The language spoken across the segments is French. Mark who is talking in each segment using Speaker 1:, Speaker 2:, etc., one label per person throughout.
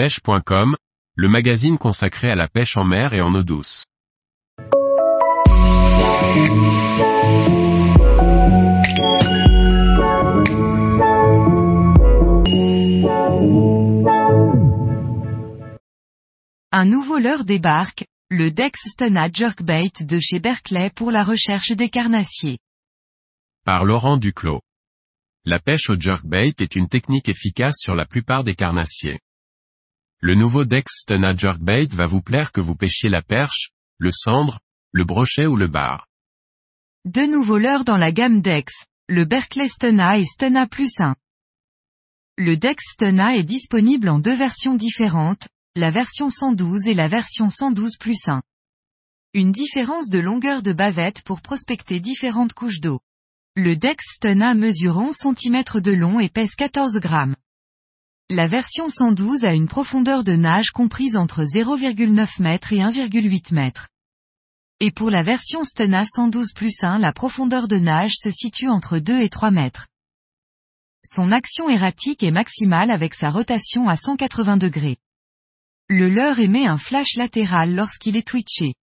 Speaker 1: pêche.com, le magazine consacré à la pêche en mer et en eau douce.
Speaker 2: Un nouveau leurre débarque, le Dex Stena Jerkbait de chez Berkeley pour la recherche des carnassiers.
Speaker 1: Par Laurent Duclos. La pêche au jerkbait est une technique efficace sur la plupart des carnassiers. Le nouveau Dex Stena Jerkbait va vous plaire que vous pêchiez la perche, le cendre, le brochet ou le bar.
Speaker 2: Deux nouveaux leurres dans la gamme Dex, le Berkeley Stena et Stena Plus 1. Le Dex Stena est disponible en deux versions différentes, la version 112 et la version 112 plus 1. Une différence de longueur de bavette pour prospecter différentes couches d'eau. Le Dex Stena mesure 11 cm de long et pèse 14 grammes. La version 112 a une profondeur de nage comprise entre 0,9 m et 1,8 m. Et pour la version Stena 112 plus 1 la profondeur de nage se situe entre 2 et 3 mètres. Son action erratique est maximale avec sa rotation à 180 degrés. Le leurre émet un flash latéral lorsqu'il est twitché.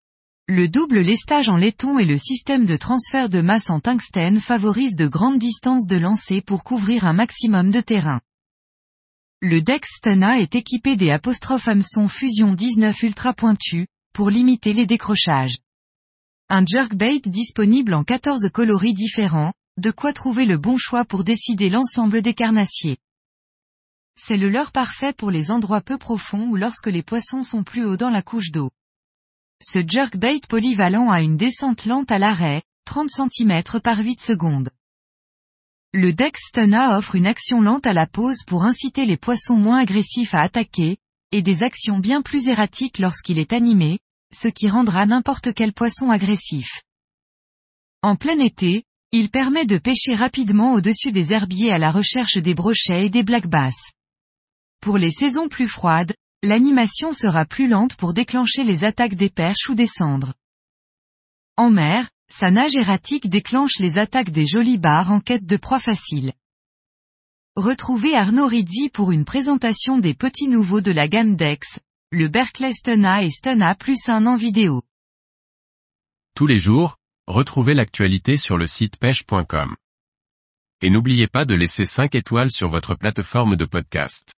Speaker 2: Le double lestage en laiton et le système de transfert de masse en tungstène favorisent de grandes distances de lancer pour couvrir un maximum de terrain. Le Dex Stena est équipé des apostrophes hameçon Fusion 19 ultra pointus, pour limiter les décrochages. Un jerkbait disponible en 14 coloris différents, de quoi trouver le bon choix pour décider l'ensemble des carnassiers. C'est le leurre parfait pour les endroits peu profonds ou lorsque les poissons sont plus hauts dans la couche d'eau. Ce jerkbait polyvalent a une descente lente à l'arrêt, 30 cm par 8 secondes. Le Dex Stena offre une action lente à la pose pour inciter les poissons moins agressifs à attaquer, et des actions bien plus erratiques lorsqu'il est animé, ce qui rendra n'importe quel poisson agressif. En plein été, il permet de pêcher rapidement au-dessus des herbiers à la recherche des brochets et des black bass. Pour les saisons plus froides, l'animation sera plus lente pour déclencher les attaques des perches ou des cendres. En mer, sa nage erratique déclenche les attaques des jolis bars en quête de proie facile. Retrouvez Arnaud Rizzi pour une présentation des petits nouveaux de la gamme Dex, le Berkeley Stena et Stena plus un en vidéo.
Speaker 1: Tous les jours, retrouvez l'actualité sur le site pêche.com. Et n'oubliez pas de laisser 5 étoiles sur votre plateforme de podcast.